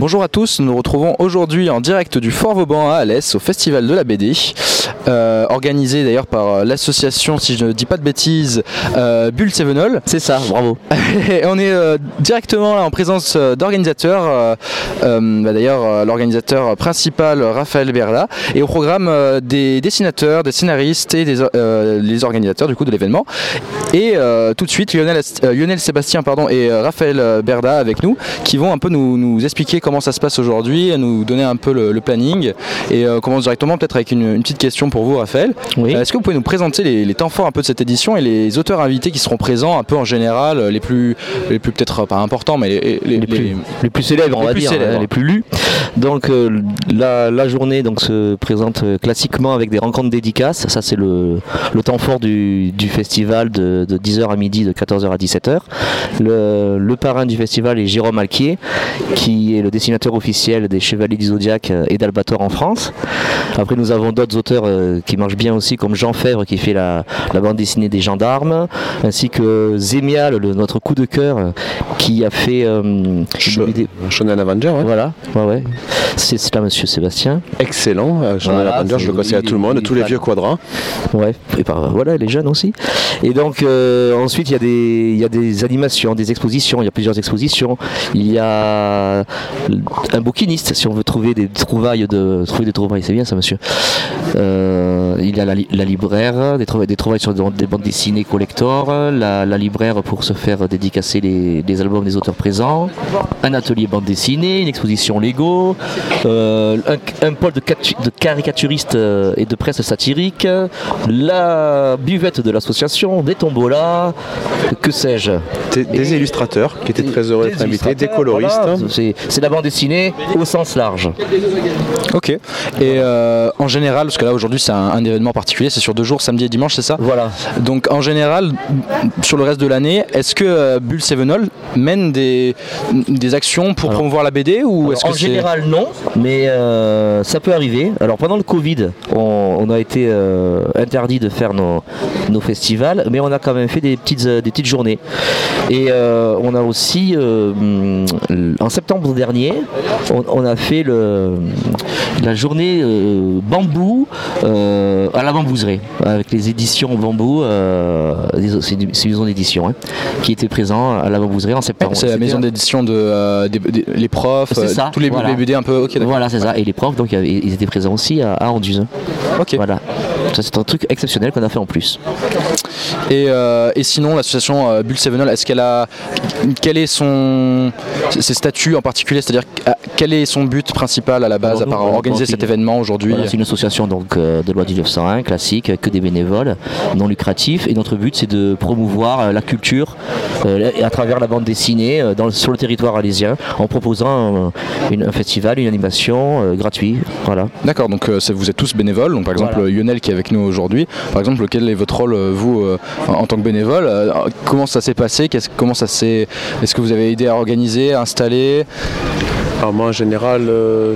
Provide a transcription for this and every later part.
Bonjour à tous, nous nous retrouvons aujourd'hui en direct du Fort Vauban à Alès au Festival de la BD, euh, organisé d'ailleurs par euh, l'association, si je ne dis pas de bêtises, euh, Bulle Sevenol. C'est ça, bravo. Et on est euh, directement là en présence d'organisateurs, bah, d'ailleurs l'organisateur principal Raphaël Berla, et au programme des dessinateurs, des scénaristes et des, les organisateurs du coup de l'événement. Et tout de suite Lionel, Lionel Sébastien pardon, et Raphaël Berda avec nous qui vont un peu nous, nous expliquer comment ça se passe aujourd'hui, nous donner un peu le, le planning et euh, on commence directement peut-être avec une, une petite question pour vous Raphaël. Oui. Euh, Est-ce que vous pouvez nous présenter les, les temps forts un peu de cette édition et les auteurs invités qui seront présents un peu en général, euh, les plus, les plus peut-être pas importants mais les, les- les, plus, les plus célèbres, on va plus dire, célèbres. hein, les plus lus. Donc la, la journée donc, se présente classiquement avec des rencontres dédicaces. Ça c'est le, le temps fort du, du festival de, de 10h à midi, de 14h à 17h. Le, le parrain du festival est Jérôme Alquier, qui est le dessinateur officiel des Chevaliers du Zodiac euh, et d'Albator en France. Après nous avons d'autres auteurs euh, qui marchent bien aussi, comme Jean Fèvre qui fait la, la bande dessinée des gendarmes, ainsi que Zémial, le- notre coup de cœur, euh, qui a fait euh, Cho- BD Shonen Avenger, ouais. voilà, ouais, ouais. C'est là, monsieur Sébastien. excellent. euh, Shonen Voilà, Avenger, je le conseille à tout le monde, tous les vieux quadrans. Ouais, et par, voilà, les jeunes aussi. Et donc, euh, ensuite, il y, a des- il y a des animations, des expositions. Il y a plusieurs expositions. Il y a un bouquiniste, si on veut trouver des trouvailles de. Trouver des trouvailles, c'est bien ça, monsieur. Euh, il y a la, li- la libraire, des trouvailles, des trouvailles sur des, des bandes dessinées collector, la, la libraire pour se faire dédicacer les, les albums des auteurs présents, un atelier bande dessinée, une exposition Lego, euh, un, un pôle de, catu- de caricaturistes euh, et de presse satirique, la buvette de l'association, des tombolas, que sais-je. Des, des illustrateurs qui étaient très heureux d'être invités, des coloristes. voilà, c'est la bande dessinée au sens large. Ok. Et euh, en général, parce que là aujourd'hui c'est un, un événement particulier, c'est sur deux jours, samedi et dimanche, c'est ça? Voilà. Donc en général, sur le reste de l'année, est-ce que euh, Bulle Sevenol mène des, des actions pour Alors- promouvoir la BD ou est-ce que en général, non, mais euh, ça peut arriver. Alors pendant le Covid, on, on a été euh, interdit de faire nos, nos festivals, mais on a quand même fait des petites, des petites journées. Et on a aussi, en septembre dernier, on, on a fait le, la journée euh, bambou euh, à la bambouserie, avec les éditions bambou, euh, c'est une maison d'édition, hein, qui était présent à la bambouserie en septembre. c'est la maison d'édition de des- des- les profs, ça, tous les, voilà. les BD un peu. Ok, d'accord. Voilà, c'est ça. Et les profs, donc, ils étaient présents aussi à, à Anduze. Ok. Voilà. Ça, c'est un truc exceptionnel qu'on a fait en plus. Et, euh, et sinon, l'association euh, Bulle Sevenol, est-ce qu'elle a quel est son ses statuts en particulier, c'est-à-dire euh, quel est son but principal à la base Alors, à part nous, organiser cet événement aujourd'hui? Voilà, c'est une association donc, euh, de loi 1901, classique, que des bénévoles, non lucratifs. Et notre but, c'est de promouvoir la culture à travers la bande dessinée dans sur le territoire alésien en proposant une- un festival, une animation euh, gratuit. Voilà. D'accord, donc vous êtes tous bénévoles. Donc par exemple Voilà. Lionel qui est avec nous aujourd'hui. Par exemple, quel est votre rôle euh, vous euh, en, tant que bénévole Euh, Comment ça s'est passé Qu'est-ce- Comment ça s'est Est-ce que vous avez aidé à organiser, à installer? Alors moi en général,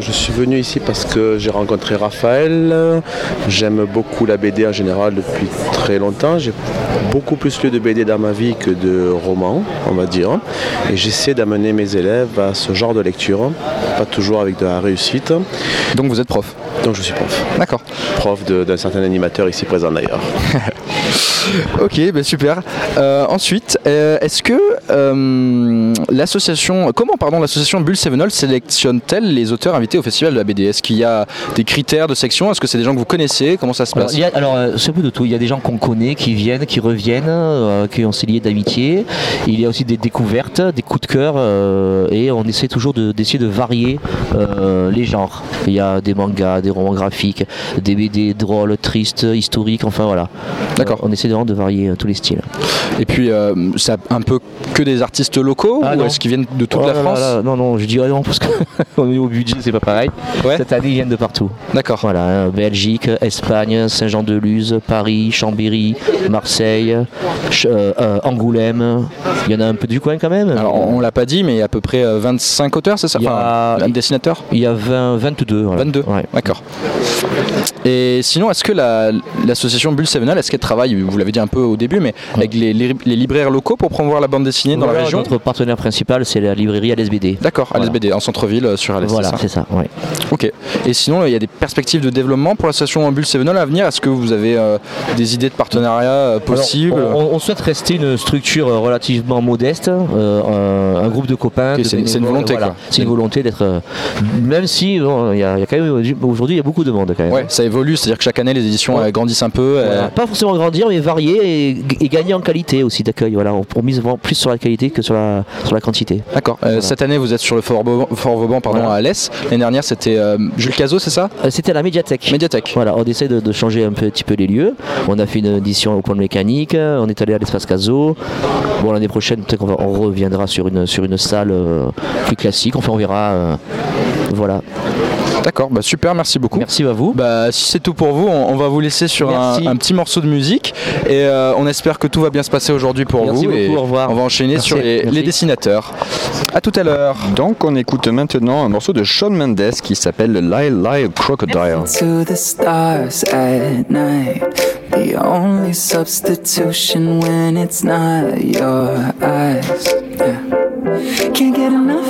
je suis venu ici parce que j'ai rencontré Raphaël. J'aime beaucoup la BD en général depuis très longtemps. J'ai beaucoup plus lu de BD dans ma vie que de romans, on va dire. Et j'essaie d'amener mes élèves à ce genre de lecture, pas toujours avec de la réussite. Donc vous êtes prof. Donc je suis prof. D'accord. Prof d'un certain animateur ici présent d'ailleurs. Ok, ben super. Euh, ensuite, euh, est-ce que euh, l'association, comment pardon, l'association Bulle Sevenol sélectionne-t-elle les auteurs invités au festival de la BD Est-ce qu'il y a des critères de sélection Est-ce que c'est des gens que vous connaissez? Comment ça se passe? alors, euh, c'est un peu de tout. Il y a des gens qu'on connaît, qui viennent, qui reviennent, euh, qui ont s'est liés d'amitié. Il y a aussi des découvertes, des coups de cœur, euh, et on essaie toujours de- d'essayer de, varier les genres. Il y a des mangas, des romans graphiques, des BD drôles, tristes, historiques, enfin voilà. D'accord. On essaie vraiment de varier tous les styles. Et puis, c'est un peu que des artistes locaux Ah, ou est-ce qu'ils viennent de toute Oh la France là là, Non, non, je dirais non, parce qu'au niveau budget, c'est pas pareil. Ouais. Cette année, ils viennent de partout. D'accord. Voilà, hein, Belgique, Espagne, Saint-Jean-de-Luz, Paris, Chambéry, Marseille, Ch- euh, euh, Angoulême. Il y en a un peu du coin quand même. Alors, on, l'a pas dit, mais il y a à peu près euh, 25 auteurs, c'est ça Il y a- Enfin, dessinateurs Il y a 20, 22. voilà. 22 Ouais. D'accord. Et sinon, est-ce que la- l'association Bulle Sevenal, est-ce qu'elle travaille, vous l'avez dit un peu au début, mais avec les, les- les libraires locaux pour promouvoir la bande dessinée? Dans Voilà, la région. Notre partenaire principal, c'est la librairie LSBD. D'accord, à Voilà. l'SBD, en centre-ville euh, sur Alès. Voilà, c'est ça ça. ouais. Ok. Et sinon, il y a des perspectives de développement pour l'association Bulle Sevenol à venir? Est-ce que vous avez euh, des idées de partenariat euh, possibles? Alors, on, on souhaite rester une structure euh, relativement modeste, euh, un, un groupe de copains. C'est une- volonté, voilà. C'est une volonté d'être. même si bon, y, y a quand même aujourd'hui il y a beaucoup de monde quand même. Ouais, ça évolue, c'est-à-dire que chaque année les éditions Ouais. grandissent un peu. Voilà. Pas forcément grandir, mais varier et, et gagner en qualité aussi d'accueil. Voilà, on, on mise plus sur la qualité que sur la, sur la quantité. D'accord. Euh, Voilà. Cette année, vous êtes sur le Fort Vauban, Fort Vauban, pardon, Voilà. à Alès. L'année dernière, c'était euh, Jules Cazot, c'est ça? Euh, C'était à la médiathèque. Médiathèque. Voilà, on essaie de, de changer un petit peu les lieux. On a fait une édition au point de mécanique, on est allé à l'espace Caso. Bon, l'année prochaine, peut-être qu'on reviendra sur une, sur une salle plus classique. Enfin, on verra. voilà. D'accord, bah super, merci beaucoup. Merci à vous. Bah, si c'est tout pour vous, on, on va vous laisser sur un, petit morceau de musique et euh, on espère que tout va bien se passer aujourd'hui pour Merci vous. et beaucoup, au revoir. On va enchaîner Merci, sur les, dessinateurs. À tout à l'heure. Donc on écoute maintenant un morceau de Shawn Mendes qui s'appelle Lyle Lyle Crocodile. to the stars at night. The only substitution when it's not your eyes. Yeah. Can't get enough,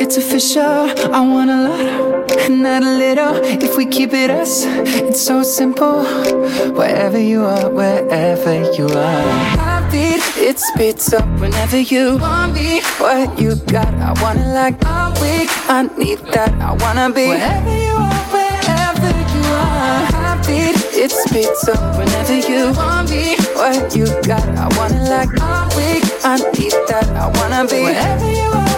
it's official. I want a lot, not a little. If we keep it us, it's so simple. Wherever you are, wherever you are. Heartbeat, it speeds up whenever you want me. What you got, I wanna like all week. I need that, I wanna be wherever you are, wherever you are. Heartbeat, it speeds up whenever you want me. What you got, I wanna like all week. I need that, I wanna be wherever you are.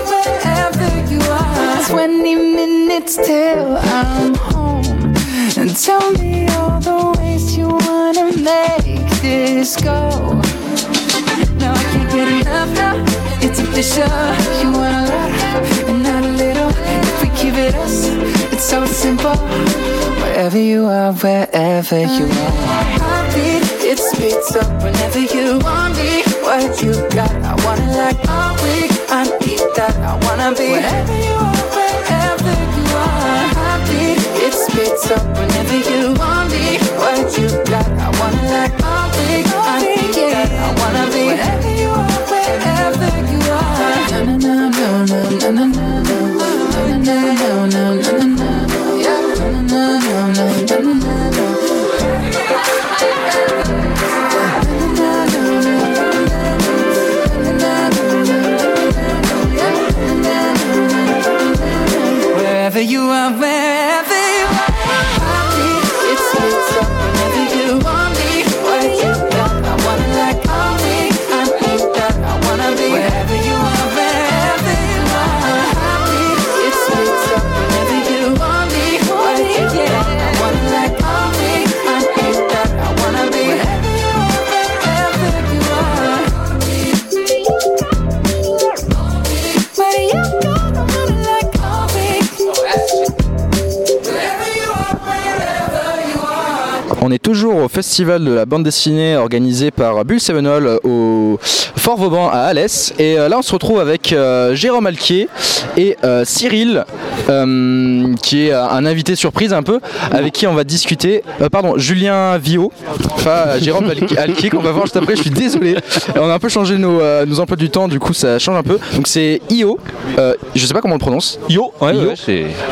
20 minutes till I'm home. And tell me all the ways you wanna make this go. No, I can't get enough now. It's official. You want a lot and not a little. If we keep it us, it's so simple. Wherever you are, wherever you are. It speeds up whenever you want me. What you got, I wanna like all week. I need that, I wanna be wherever you are, it up whenever you want me. What you got, I wanna like all week. I need that, I est toujours au festival de la bande dessinée organisé par Bulle Sevenol au Fort Vauban à Alès. Et euh, là, on se retrouve avec euh, Jérôme Alquier et euh, Cyril, euh, qui est euh, un invité surprise un peu, avec qui on va discuter. Euh, pardon, Julien Vio, pas Jérôme Alqui- Alquier qu'on va voir juste après. Je suis désolé. On a un peu changé nos, euh, nos emplois du temps, du coup, ça change un peu. Donc, c'est IO. euh, je sais pas comment on le prononce. Yo, ouais.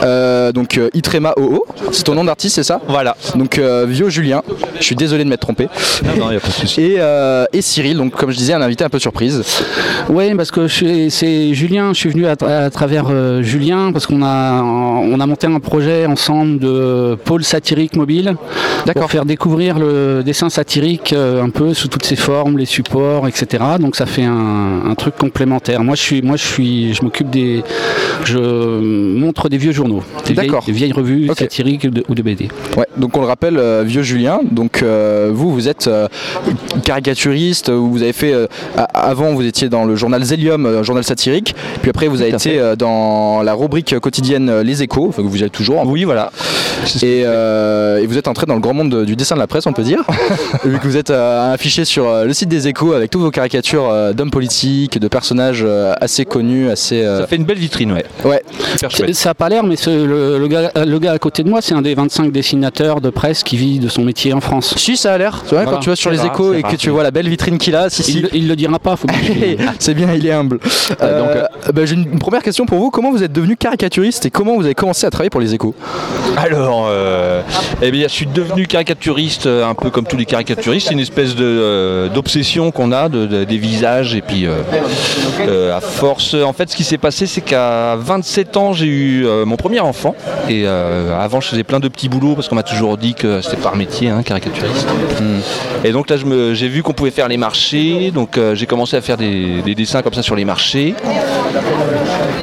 Euh, donc euh, Itrema OO, c'est ton nom d'artiste, c'est ça? Voilà. Donc euh, Vio Julien, je suis désolé de m'être trompé. Non, non, y a pas de souci. Et, euh, et Cyril, donc comme je disais, un invité un peu surprise. Oui, parce que c'est Julien, je suis venu à, tra- à travers euh, Julien, parce qu'on a, on a monté un projet ensemble de pôle satirique mobile, D'accord. pour faire découvrir le dessin satirique euh, un peu sous toutes ses formes, les supports, etc. Donc ça fait un, un truc complémentaire. Moi, je suis, moi, je suis, je m'occupe des, je montre des vieux journaux, des vieilles, D'accord. des vieilles revues satiriques ou de, ou de BD. Ouais, donc on le rappelle, euh, Vieux Julien, donc euh, vous, vous êtes euh, caricaturiste, vous avez fait, euh, a- avant vous étiez dans le journal Zélium, euh, journal satirique, puis après vous avez été euh, dans la rubrique quotidienne Les Échos, enfin, que vous y êtes toujours. Oui, voilà. Et, euh, et vous êtes entré dans le grand monde de- du dessin de la presse, on peut dire, vu que vous êtes euh, affiché sur euh, le site des Échos avec toutes vos caricatures euh, d'hommes politiques, de personnages euh, assez connus, assez. euh, Ça fait une belle vitrine, ouais. Ouais, Super C'est- chouette. Ça n'a pas l'air, mais ce- le, le gars, le gars à côté de moi, c'est un des 25 dessinateurs de presse qui vit de son métier en France. si ça a l'air. Tu vois, Voilà. quand tu vas sur les Échos et que rare, tu oui. vois la belle vitrine qu'il a, si, si. Il, il le dira pas, faut c'est bien, il est humble. Euh, bah, J'ai une première question pour vous. Comment vous êtes devenu caricaturiste et comment vous avez commencé à travailler pour les échos? Alors, euh, eh bien, je suis devenu caricaturiste, euh, un peu comme tous les caricaturistes. C'est une espèce de, euh, d'obsession qu'on a de, de- des visages. Et puis, euh, euh, à force, en fait, ce qui s'est passé, c'est qu'à 27 ans, j'ai eu euh, mon premier enfant. Et euh, avant, je faisais plein de petits boulots parce qu'on m'a toujours dit que c'était pas un métier, hein, caricaturiste. Et donc là, j'ai vu qu'on pouvait faire les marchés. Donc, euh, j'ai commencé à faire des dessins comme ça sur les marchés.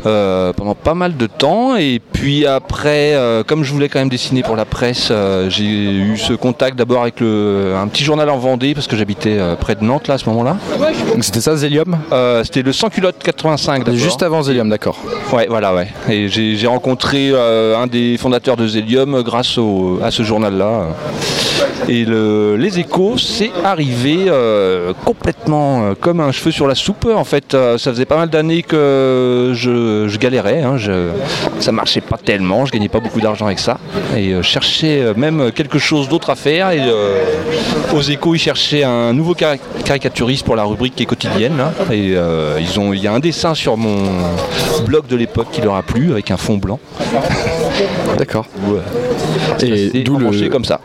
Euh, pendant pas mal de temps. Et puis après euh, comme je voulais quand même dessiner pour la presse euh, j'ai eu ce contact d'abord avec le, un petit journal en Vendée parce que j'habitais près de Nantes là à ce moment là Donc C'était ça, Zélium c'était le sans culotte 85 d'abord Juste avant Zélium, d'accord. ouais voilà ouais. Et j'ai rencontré un des fondateurs de Zélium grâce au- à ce journal là et le- les échos, c'est arrivé euh, complètement euh, comme un cheveu sur la soupe. En fait, euh, ça faisait pas mal d'années que je, je galérais. hein, je- ça marchait pas tellement, je gagnais pas beaucoup d'argent avec ça. Et euh, je cherchais euh, même quelque chose d'autre à faire. Et euh, aux échos, ils cherchaient un nouveau cari- caricaturiste pour la rubrique qui est quotidienne. là. Et euh, ils ont, il y a un dessin sur mon blog de l'époque qui leur a plu avec un fond blanc. D'accord. Ouais. Et d'où le- comme ça.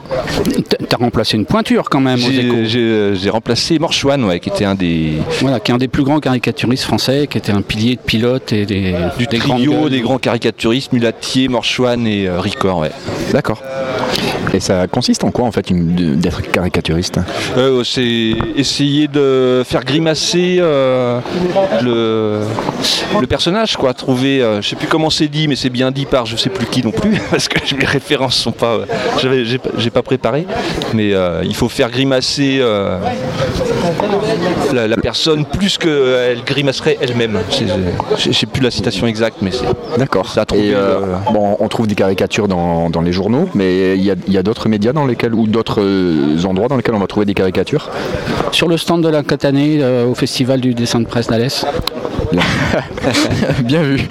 T'as- remplacé une pointure quand même J'ai remplacé Morchouane, ouais, qui était un des Voilà, qui est un des plus grands caricaturistes français, qui était un pilier de pilote et des, du des trio des grands caricaturistes, Mulatier, Morchouane et euh, Ricor. Ouais. D'accord. Et ça consiste en quoi en fait d'être caricaturiste Euh, c'est essayer de faire grimacer euh, le, le personnage, quoi. Trouver, euh, je sais plus comment c'est dit, mais c'est bien dit par je sais plus qui non plus, parce que mes références sont j'ai pas préparé, mais euh, il faut faire grimacer euh, la, la personne plus qu'elle grimacerait elle-même. Je sais plus la citation exacte, mais c'est D'accord. Ça a Et euh, euh, bon, on trouve des caricatures dans, dans les journaux, mais il y a, il y a d'autres médias dans lesquels ou d'autres euh, endroits dans lesquels on va trouver des caricatures? Sur le stand de la Catanée, euh, au festival du dessin de presse d'Alès. Bien vu.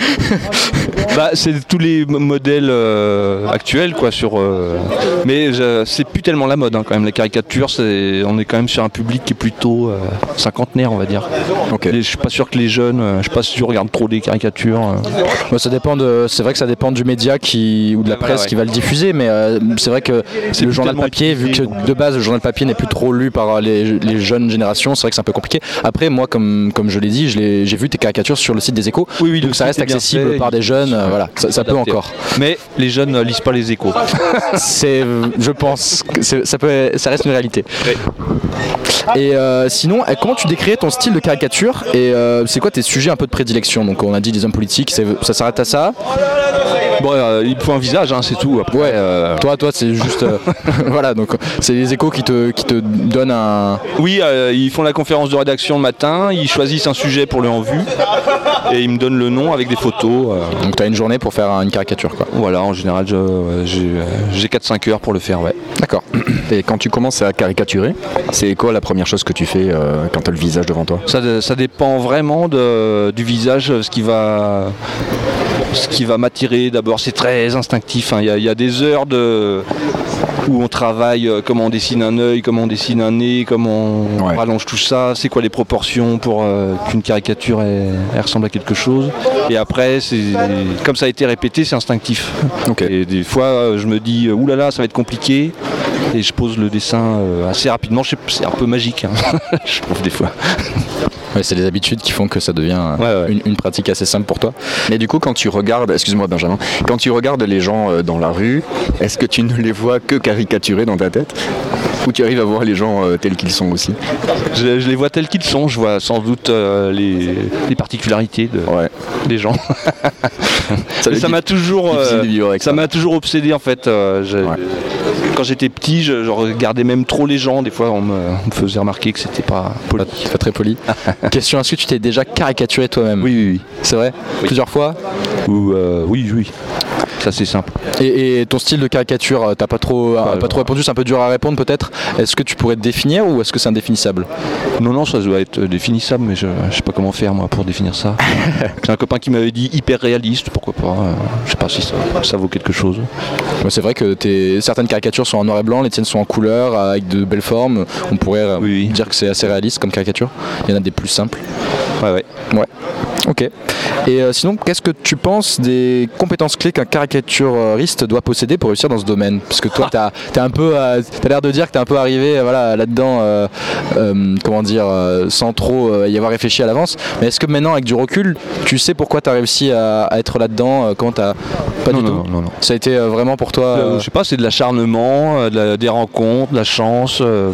Bah, c'est tous les modèles euh, actuels, quoi. Sur, euh, mais je- c'est plus tellement la mode, hein, quand même. La caricature, c'est, on est quand même sur un public qui est plutôt euh, cinquantenaire, on va dire. Ok. Et je suis pas sûr que les jeunes, euh, je sais pas si tu regardes trop des caricatures. euh. Bah, ça dépend de, c'est vrai que ça dépend du média qui ou de la voilà, presse ouais. qui va le diffuser, mais euh, c'est vrai que C'est le journal papier, vu que de base le journal papier n'est plus trop lu par euh, les, les jeunes générations, c'est vrai que c'est un peu compliqué. Après, moi, comme comme je l'ai dit, j'ai vu tes caricatures sur le site des Échos, Oui, oui, donc ça reste accessible fait, par des jeunes, voilà, ça, ça peut encore. Mais les jeunes ne lisent pas les échos. C'est, je pense, que ça peut, ça reste une réalité. Ouais. Et euh, sinon, euh, comment tu décrirais ton style de caricature et euh, c'est quoi tes sujets un peu de prédilection? Donc on a dit des hommes politiques, ça s'arrête à ça? bon, euh, il faut un visage, hein, c'est tout. Après, Ouais. euh, Toi, toi, c'est juste, euh, voilà, donc c'est les échos qui te, qui te donnent un. Oui, euh, ils font la conférence de rédaction le matin, ils choisissent un sujet pour le en vue et ils me donnent le nom avec des photos. Donc t'as une journée pour faire une caricature, quoi. voilà, en général, j'ai 4-5 heures pour le faire, ouais. D'accord. Et quand tu commences à caricaturer, c'est quoi la première chose que tu fais euh, quand tu as le visage devant toi? Ça, ça dépend vraiment de- du visage, ce qui va, ce qui va m'attirer. D'abord, c'est très instinctif. hein. Il y, a- il y a des heures de, où on travaille, euh, comment on dessine un œil, comment on dessine un nez, comment on Ouais. rallonge tout ça, c'est quoi les proportions pour euh, qu'une caricature elle, elle ressemble à quelque chose. Et après, comme ça a été répété, c'est instinctif. Et des fois, euh, je me dis, euh, oulala, ça va être compliqué. Et je pose le dessin euh, assez rapidement. C'est un peu magique, hein, je trouve des fois. Ouais, c'est les habitudes qui font que ça devient euh, Ouais, ouais. Une, une pratique assez simple pour toi. Mais du coup, quand tu regardes, excuse-moi Benjamin, quand tu regardes les gens euh, dans la rue, est-ce que tu ne les vois que caricaturés dans ta tête? Ou tu arrives à voir les gens euh, tels qu'ils sont aussi Je, je les vois tels qu'ils sont, je vois sans doute euh, les, les particularités de, Ouais. des gens. Ça doit ça m'a toujours, euh, ça m'a toujours obsédé en fait. euh, je- Ouais. Quand j'étais petit, je, je regardais même trop les gens. Des fois, on me, on me faisait remarquer que c'était pas poli. Pas, très poli. Question est-ce que tu t'es déjà caricaturé toi-même? Oui, oui, oui. C'est vrai? Plusieurs fois? Ou, euh, oui, oui. Ça c'est simple. et, et ton style de caricature, euh, t'as pas trop, euh, Pas trop répondu, c'est un peu dur à répondre peut-être. Est-ce que tu pourrais te définir ou est-ce que c'est indéfinissable? Non, non, ça doit être définissable, mais je, je sais pas comment faire moi pour définir ça. J'ai un copain qui m'avait dit hyper réaliste, pourquoi pas. euh, je sais pas si ça, ça vaut quelque chose. Ouais, C'est vrai que certaines caricatures sont en noir et blanc, les tiennes sont en couleur, euh, avec de belles formes. On pourrait euh, Oui, oui. dire que c'est assez réaliste comme caricature. Il y en a des plus simples. Ouais, ouais. Ouais. Ok. Et euh, sinon, qu'est-ce que tu penses des compétences clés qu'un caricaturiste doit posséder pour réussir dans ce domaine? Parce que toi, tu as, un peu, t'as l'air de dire que tu es un peu arrivé euh, voilà, là-dedans, euh, euh, comment dire, euh, sans trop euh, y avoir réfléchi à l'avance. Mais est-ce que maintenant, avec du recul, tu sais pourquoi tu as réussi à, à être là-dedans Comment t'as Pas non, du non, tout? non, non. Ça a été vraiment pour toi. Euh, euh, je sais pas, c'est de l'acharnement, euh, de la- des rencontres, de la chance. euh,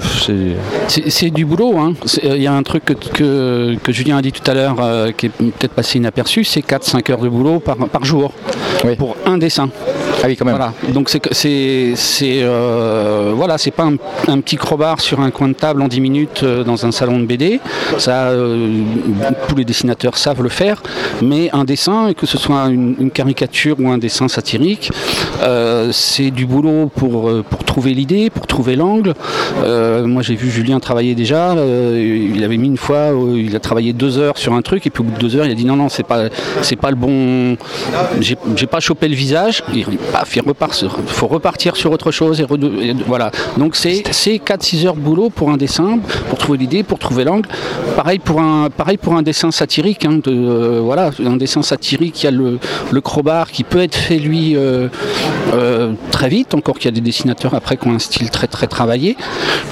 c'est du boulot. hein. Euh, Il y a un truc que, que, que Julien a dit tout à l'heure euh, qui est peut-être passé inaperçu, c'est 4-5 heures de boulot par, par jour Oui. pour un dessin. Ah oui, quand même. Voilà. Donc c'est que- c'est c'est euh, voilà, c'est pas un, un petit crowbar sur un coin de table en 10 minutes euh, dans un salon de BD. Ça, euh, tous les dessinateurs savent le faire. Mais un dessin, que ce soit une, une caricature ou un dessin satirique, c'est du boulot pour pour trouver l'idée, pour trouver l'angle. Moi, j'ai vu Julien travailler déjà. il avait mis une fois, il a travaillé deux heures sur un truc, et puis au bout de deux heures, il a dit non, non, c'est pas, c'est pas le bon. J'ai pas chopé le visage. Il, faut repartir sur autre chose et, voilà. Donc c'est c'est 4-6 heures de boulot pour un dessin, pour trouver l'idée, pour trouver l'angle. Pareil pour un, dessin satirique. hein, euh, voilà, un dessin satirique, il y a le, le qui peut être fait lui euh, euh, très vite. Encore qu'il y a des dessinateurs après qui ont un style très très travaillé,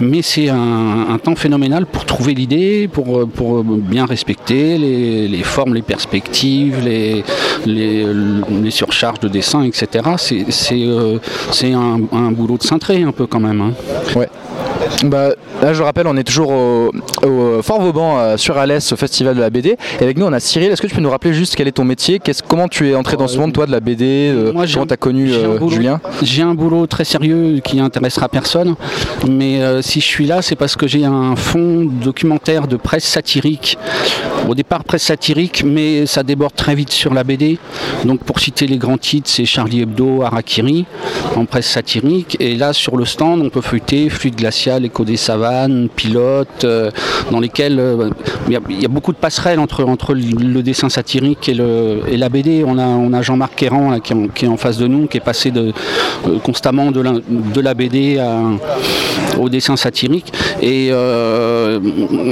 mais c'est un, temps phénoménal pour trouver l'idée, pour, bien respecter les, formes, les perspectives, les, les surcharges de dessin, etc. C'est c'est, euh, un, un boulot de cintré un peu quand même. hein. Bah, là, je rappelle, on est toujours au, au Fort Vauban euh, sur Alès au Festival de la BD. Et avec nous, on a Cyril. Est-ce que tu peux nous rappeler juste quel est ton métier? Comment tu es entré dans ce monde, toi, de la BD euh, Moi, Comment un- tu as connu euh, boulot- Julien? J'ai un boulot très sérieux qui intéressera personne, mais si je suis là, c'est parce que j'ai un fonds documentaire de presse satirique. Au départ, presse satirique, mais ça déborde très vite sur la BD. Donc, pour citer les grands titres, c'est Charlie Hebdo, Harakiri, en presse satirique. Et là, sur le stand, on peut feuilleter Fluide glacial, Écho des savanes, Pilote, euh, dans lesquels euh, il y, a- beaucoup de passerelles entre, entre le dessin satirique et, le, et la BD. On a, on a Jean-Marc Quéran qui, est en, face de nous, qui est passé euh, constamment de la, de la BD au dessin satirique. Et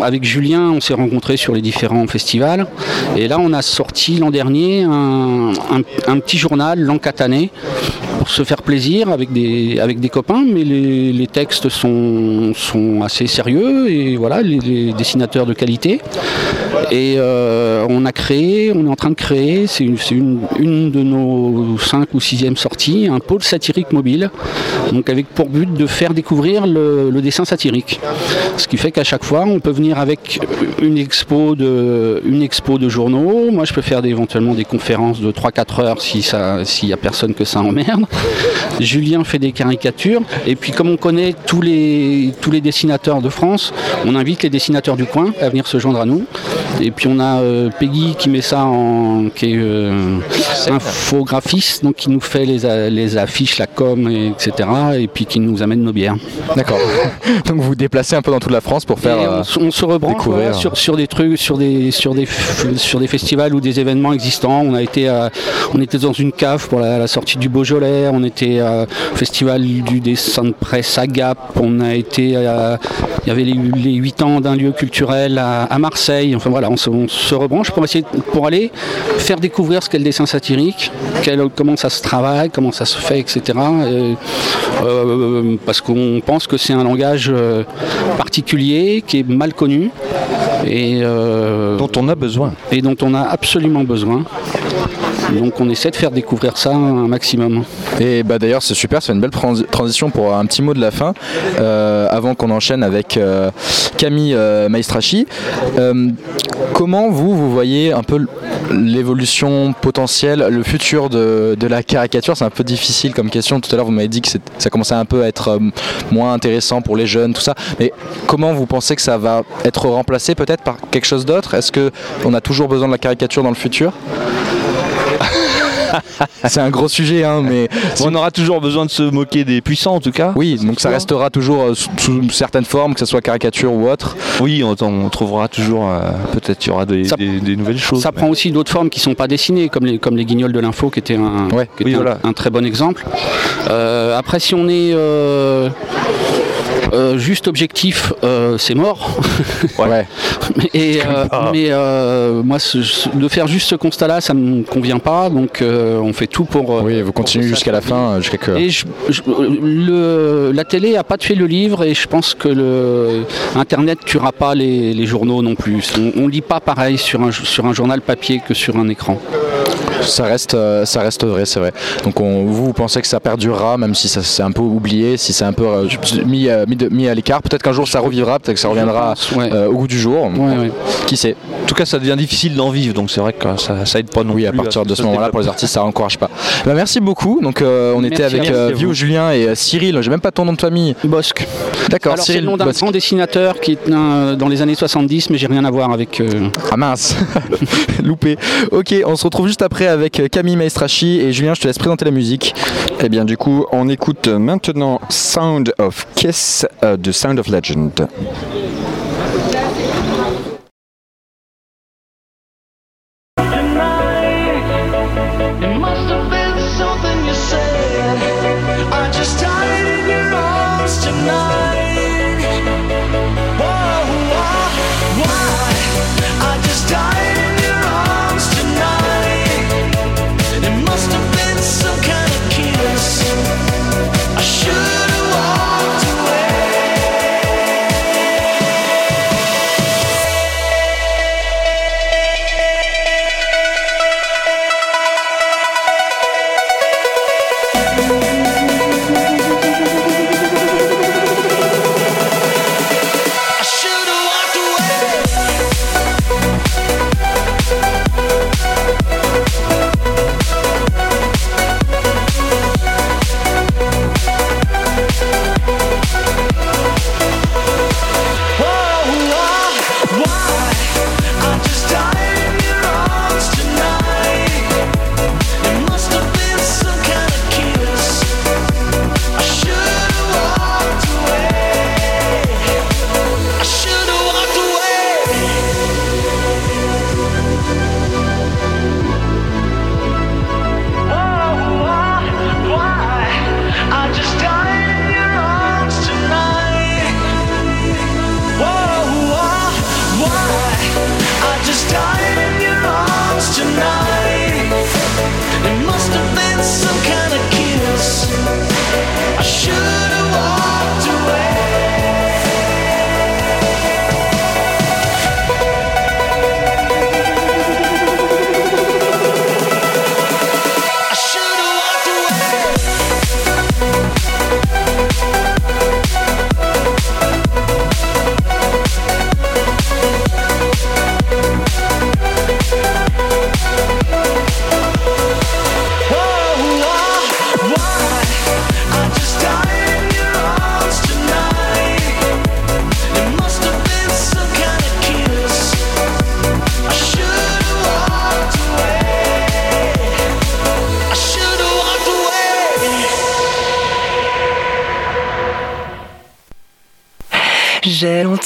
avec Julien, on s'est rencontrés sur les différents festivals. Et là, on a sorti l'an dernier un, un- un petit journal, Catanem pour se faire plaisir avec des, avec des copains, mais les, les textes sont, sont assez sérieux et voilà, les, dessinateurs de qualité. Et euh, on a créé, on est en train de créer, c'est une, une, de nos cinq ou sixième sorties, un pôle satirique mobile, donc avec pour but de faire découvrir le, dessin satirique. Ce qui fait qu'à chaque fois, on peut venir avec une expo de, une expo de journaux. Moi, je peux faire éventuellement des conférences de 3-4 heures si ça, s'il n'y a personne que ça emmerde. Julien fait des caricatures. Et puis, comme on connaît tous les, tous les dessinateurs de France, on invite les dessinateurs du coin à venir se joindre à nous. Et puis, on a euh, Peggy qui met ça en. qui est euh, infographiste, donc qui nous fait les, les affiches, la com, et etc. Et puis qui nous amène nos bières. D'accord. Donc vous vous déplacez un peu dans toute la France pour faire. Euh, on, se- on se rebranche sur, sur des trucs, sur des, sur, des, sur des festivals ou des événements existants. On, a été à- on était dans une cave pour la, la sortie du Beaujolais, on était euh, au festival du dessin de presse à Gap, on a été à- il y avait les, les 8 ans d'un lieu culturel à, à Marseille. Enfin voilà, on se, on se rebranche pour, essayer, pour aller faire découvrir ce qu'est le dessin satirique, quel- comment ça se travaille, comment ça se fait, etc. Et, euh, parce qu'on pense que c'est un langage euh, particulier qui est mal connu et, euh, dont on a besoin. et dont on a absolument besoin. Donc on essaie de faire découvrir ça un maximum. Et bah d'ailleurs c'est super, c'est une belle trans- transition pour un petit mot de la fin, euh, avant qu'on enchaîne avec euh, Camille euh, Maestrachi. Euh, comment vous, vous voyez un peu l'évolution potentielle, le futur de, de la caricature? C'est un peu difficile comme question. Tout à l'heure vous m'avez dit que ça commençait un peu à être moins intéressant pour les jeunes, tout ça. Mais comment vous pensez que ça va être remplacé peut-être par quelque chose d'autre? Est-ce que on a toujours besoin de la caricature dans le futur? C'est un gros sujet, hein, mais On aura toujours besoin de se moquer des puissants en tout cas. oui, donc ça restera toujours euh, sous, sous certaines formes, que ce soit caricature ou autre. Oui, on, on trouvera toujours, euh, peut-être il y aura des, Ça- des- des nouvelles choses. Ça prend aussi d'autres formes qui sont pas dessinées, comme les, comme les guignols de l'info, qui était un, Ouais, qui oui, était un- voilà. un, très bon exemple. Euh, après, si on est euh, juste objectif, euh, c'est mort. Ouais. Et, euh, mais euh, moi, ce- ce- de faire juste ce constat-là, ça me convient pas. Donc, on fait tout pour. Oui, vous continuez jusqu'à la fin, jusqu'à que. Et je- je- le, la télé a pas tué le livre et je pense que le Internet tuera pas les, les journaux non plus. On, on lit pas pareil sur un, sur un journal papier que sur un écran. Ça reste, euh, ça reste vrai, c'est vrai. Donc on, vous, vous pensez que ça perdurera, même si ça c'est un peu oublié, si c'est un peu euh, mis, euh, mis, de- mis à l'écart. Peut-être qu'un jour ça revivra, peut-être que ça reviendra pense, ouais. euh, au goût du jour. Ouais, ouais. Qui sait En tout cas, ça devient difficile d'en vivre, donc c'est vrai que ça, ça aide pas non Oui, plus. à partir de ce moment-là, pour les artistes, ça encourage pas. Bah, merci beaucoup. Donc euh, on Merci était avec euh, Vio. Julien et euh, Cyril. J'ai même pas ton nom de famille. Bosque. D'accord, c'est le nom d'un Bosque. grand dessinateur qui est dans les années 70, mais j'ai rien à voir avec. euh, Ah mince, loupé. Ok, on se retrouve juste après avec euh, Camille Maestrachi et Julien. Je te laisse présenter la musique. Eh bien, du coup, on écoute maintenant Sound of Kiss euh, de Sound of Legend.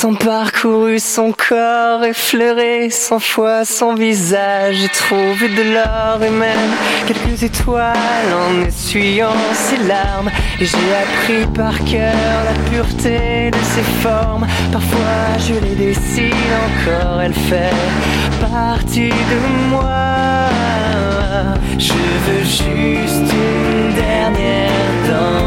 Longtemps parcouru son corps, effleuré cent fois son visage. J'ai trouvé de l'or et quelques étoiles en essuyant ses larmes. Et j'ai appris par cœur la pureté de ses formes. Parfois je les dessine encore, elle fait partie de moi. Je veux juste une dernière danse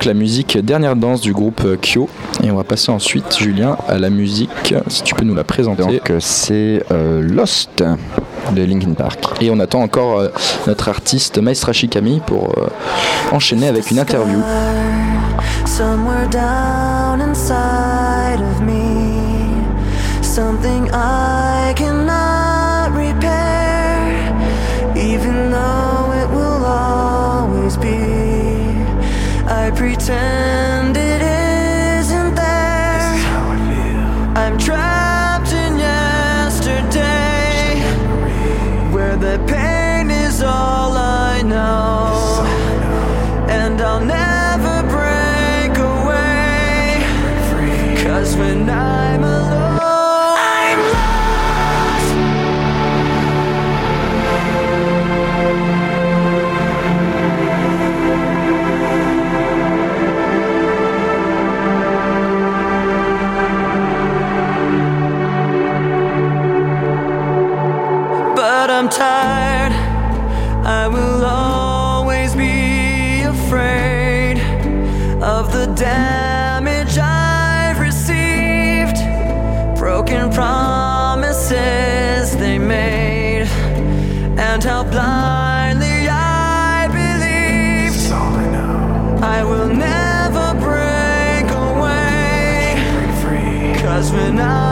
donc la musique Dernière danse du groupe Kyo. Et on va passer ensuite, Julien, à la musique, si tu peux nous la présenter. Donc euh, c'est euh, Lost de Linkin Park. Et on attend encore euh, notre artiste Maestra Shikami pour euh, enchaîner avec une interview. Somewhere down inside of me, something I cannot pretend Tired. I will always be afraid of the damage I've received, broken promises they made, and how blindly I believed. I will never break away. Cause when I'm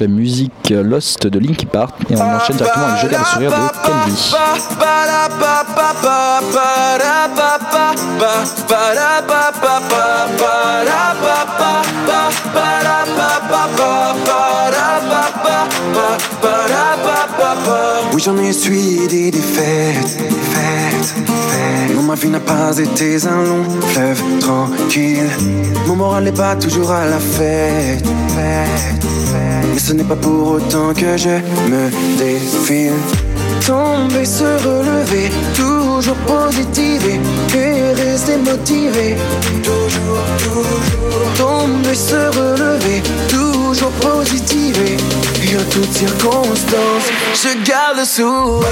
la musique Lost de Linkin Park et on enchaîne directement avec Je garde le sourire de Kenji. Oui, j'en ai essuyé des défaites. Non, ma vie n'a pas été un long fleuve tranquille. Mon moral n'est pas toujours à la fête. Mais ce n'est pas pour autant que je me défile. Tomber, se relever, toujours positiver et rester motivé. Toujours, toujours. Tomber, se relever, toujours positiver. Et en toutes circonstances, je garde le sourire.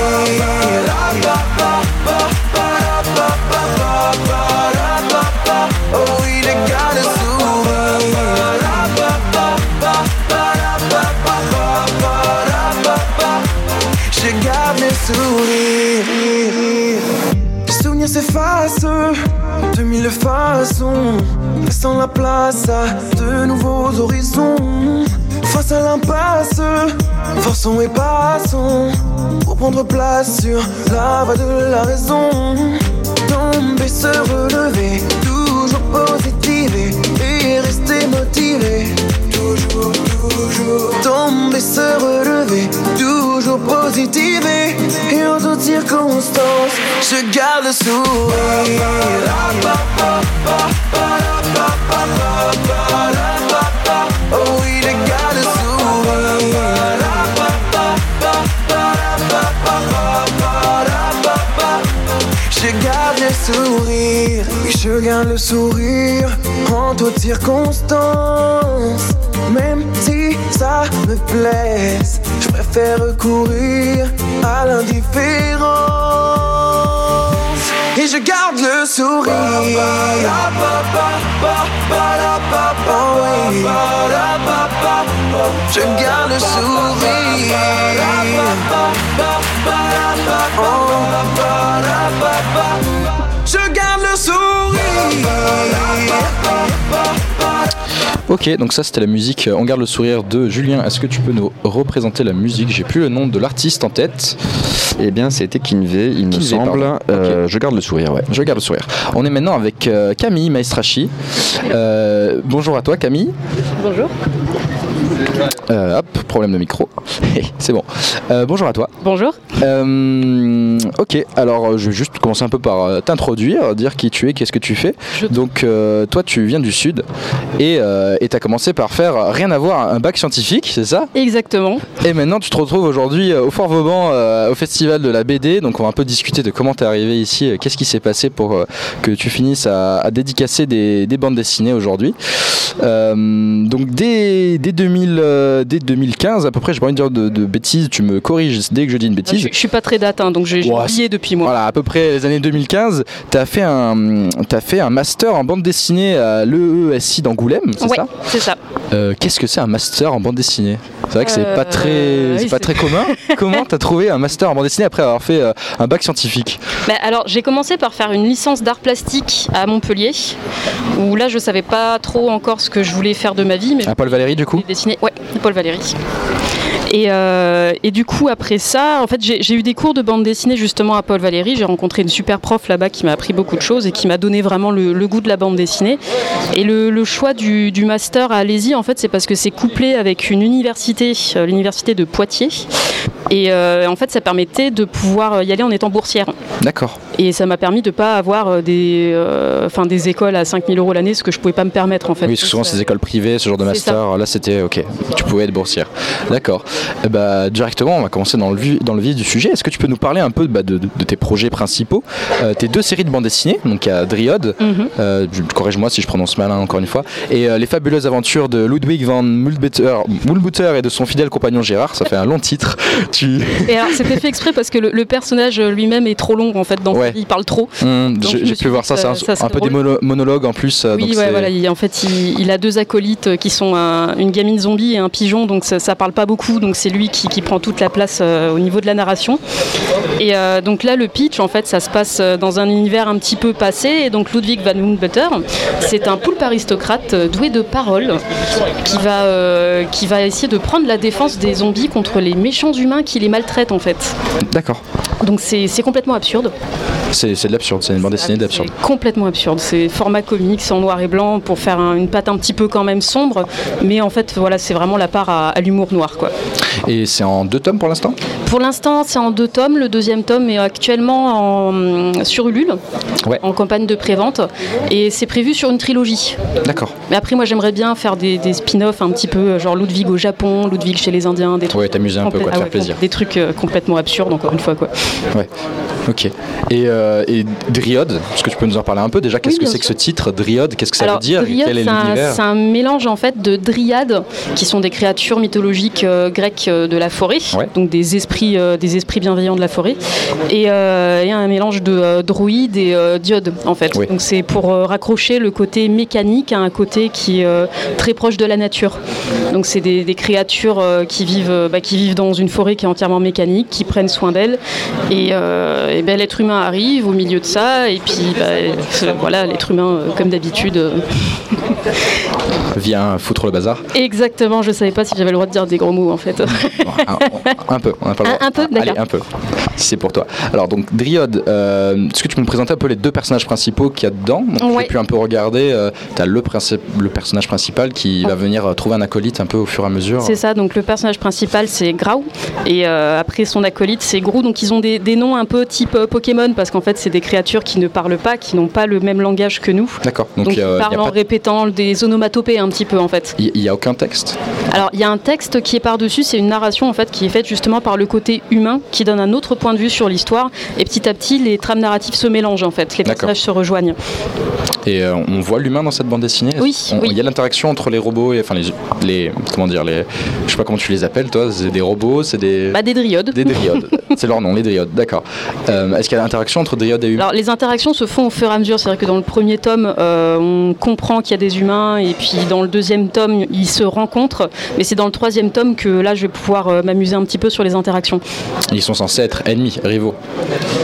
Oh oui, je garde le sourire. Sourire. Les souvenirs s'effacent de mille façons, laissant la place à de nouveaux horizons. Face à l'impasse, forçons et passons pour prendre place sur la voie de la raison. Tomber, se relever, toujours positiver et rester motivé. Toujours, toujours. Tomber, se relever, toujours positiver et en toutes circonstances, je garde le sourire. Oh oui, Je garde le sourire, je garde le sourire en toutes circonstances. Même si ça me blesse, je préfère recourir à l'indifférence. Je garde le sourire. Oh. Je garde le sourire. Je garde le sourire. Ok, donc ça c'était la musique euh, On garde le sourire de Julien. Est-ce que tu peux nous représenter la musique? J'ai plus le nom de l'artiste en tête. Eh bien, c'était Kinvey, il me semble. Euh, Je garde le sourire, ouais. Je garde le sourire. On est maintenant avec euh, Camille Maestrachi. Euh, bonjour à toi Camille. Bonjour. Euh, hop, problème de micro. C'est bon. Euh, bonjour à toi. Bonjour. Euh, ok, alors je vais juste commencer un peu par t'introduire, dire qui tu es, qu'est-ce que tu fais. Donc toi tu viens du sud et tu as commencé par faire rien à voir, un bac scientifique, c'est ça? Exactement. Et maintenant tu te retrouves aujourd'hui au Fort Vauban au festival de la BD, donc on va un peu discuter de comment tu es arrivé ici, qu'est-ce qui s'est passé pour que tu finisses à, à dédicacer des, des bandes dessinées aujourd'hui. Donc dès, dès, 2000, euh, dès 2015 à peu près, j'ai pas envie de dire de, de bêtises, tu me corriges dès que je dis une bêtise. Je, je suis pas très date, hein, donc j'ai Ouais, oublié depuis moi. Voilà, à peu près les années 2015, tu as, fait un- t'as fait un master en bande dessinée à l'EESI d'Angoulême, c'est ouais, ça c'est ça. Euh, Qu'est-ce que c'est un master en bande dessinée? C'est vrai que c'est Euh, pas très, c'est oui, pas très commun. Comment t'as trouvé un master en bande dessinée après avoir fait euh, un bac scientifique? Bah, alors j'ai commencé par faire une licence d'art plastique à Montpellier, où là je savais pas trop encore ce que je voulais faire de ma vie, mais À Paul Valéry du coup? dessiner. Ouais, Paul Valéry. Et, euh, et du coup, après ça, en fait, j'ai eu des cours de bande dessinée justement à Paul Valéry. J'ai rencontré une super prof là-bas qui m'a appris beaucoup de choses et qui m'a donné vraiment le, goût de la bande dessinée. Et le, choix du, du master à Alési, en fait, c'est parce que c'est couplé avec une université, euh, l'université de Poitiers. Et euh, en fait, ça permettait de pouvoir y aller en étant boursière. D'accord. Et ça m'a permis de pas avoir euh, des, euh, des écoles à 5000 euros l'année, ce que je pouvais pas me permettre en fait. Oui, parce que souvent des écoles privées, ce genre de master. Là, c'était ok, tu pouvais être boursière. D'accord. Bah, directement, on va commencer dans le, vif, dans le vif du sujet. Est-ce que tu peux nous parler un peu bah, de, tes projets principaux? Euh, Tes deux séries de bande dessinée, donc il y a Dryode, Mhm. euh, corrige-moi si je prononce mal hein, encore une fois, et Les fabuleuses aventures de Ludwig van Mulbutter, Mulbutter et de son fidèle compagnon Gérard. Ça fait un long titre. tu... Et alors, c'était fait exprès parce que le, le personnage lui-même est trop long en fait. Dans Ouais, Ouais. il parle trop. Donc, j'ai pu voir ça, c'est un, ça- ça un peu des mono- monologues en plus. euh, Oui, donc ouais, voilà. il- en fait, il, il a deux acolytes qui sont un- une gamine zombie et un pigeon, donc ça, ça parle pas beaucoup. Donc c'est lui qui, qui prend toute la place euh, au niveau de la narration. Et euh, donc là, le pitch, en fait, ça se passe euh, dans un univers un petit peu passé. Et donc Ludwig van Humboldt, c'est un poulpe aristocrate euh, doué de parole qui va, euh, qui va essayer de prendre la défense des zombies contre les méchants humains qui les maltraitent, en fait. D'accord. Donc c'est complètement absurde. C'est de l'absurde, c'est une bande dessinée d'absurde. C'est complètement absurde. C'est format comics en noir et blanc pour faire un- une patte un petit peu quand même sombre, mais en fait voilà, c'est vraiment la part à, à l'humour noir quoi. Et c'est en deux tomes pour l'instant? Pour l'instant, c'est en deux tomes. Le deuxième tome est actuellement en, sur Ulule, Ouais. en campagne de prévente, et c'est prévu sur une trilogie. D'accord. Mais après, moi, j'aimerais bien faire des, des spin-offs un petit peu, genre Ludwig au Japon, Ludwig chez les Indiens, des trucs. Ouais, t'amuser un peu, quoi, ah faire plaisir. Des trucs euh, complètement absurdes, encore une fois quoi. Ouais. Ok. Et, euh, et Dryode, est-ce que tu peux nous en parler un peu déjà? Qu'est-ce Oui, que c'est que ce titre Dryode Qu'est-ce que ça Alors, veut dire? Quel est c'est un- l'univers? C'est un mélange en fait de dryades, qui sont des créatures mythologiques euh, grecques euh, de la forêt, Ouais. donc des esprits, euh, des esprits bienveillants de la forêt, et, et un mélange de druides et diodes en fait. Oui. Donc c'est pour raccrocher le côté mécanique à un côté qui est très proche de la nature. Donc c'est des, des créatures qui vivent, bah, qui vivent dans une forêt qui est entièrement mécanique, qui prennent soin d'elle, et, euh, ben, l'être humain arrive au milieu de ça, et puis bah, euh, voilà, l'être humain euh, comme d'habitude. Euh, Vient foutre le bazar Exactement, je savais pas si j'avais le droit de dire des gros mots en fait. Un, un peu, on n'a pas le Un- droit. un peu, Allez, d'accord. un peu. Si c'est pour toi. Alors, donc, Dryode, euh, est-ce que tu peux me présenter un peu les deux personnages principaux qu'il y a dedans? Donc, Ouais. J'ai pu un peu regarder. tu as le, principe- le personnage principal qui va venir euh, trouver un acolyte un peu au fur et à mesure. C'est ça, donc le personnage principal c'est Grau et euh, après son acolyte c'est Grou, donc ils ont des, des noms un peu type euh, Pokémon parce qu'en fait c'est des créatures qui ne parlent pas, qui n'ont pas le même langage que nous. D'accord. Donc, Donc, euh, ils a parlent en répétant des onomatopées un petit peu en fait. il n'y a aucun texte? Alors il y a un texte qui est par-dessus, c'est une narration en fait qui est faite justement par le côté humain qui donne un autre point de vue sur l'histoire et petit à petit les trames narratives se mélangent en fait, les personnages se rejoignent. Et euh, on voit l'humain dans cette bande dessinée? Oui. Il y a l'interaction entre les robots et enfin les, les comment dire les je sais pas comment tu les appelles toi c'est des robots c'est des Bah, des dryodes. des dryodes c'est leur nom les dryodes d'accord Euh, est-ce qu'il y a l'interaction entre dryodes et humains? Alors les interactions se font au fur et à mesure. C'est vrai que dans le premier tome, euh, on comprend qu'il y a des humains, et puis dans le deuxième tome, ils se rencontrent. Mais c'est dans le troisième tome que là, je vais pouvoir euh, m'amuser un petit peu sur les interactions. ils sont censés être ennemis rivaux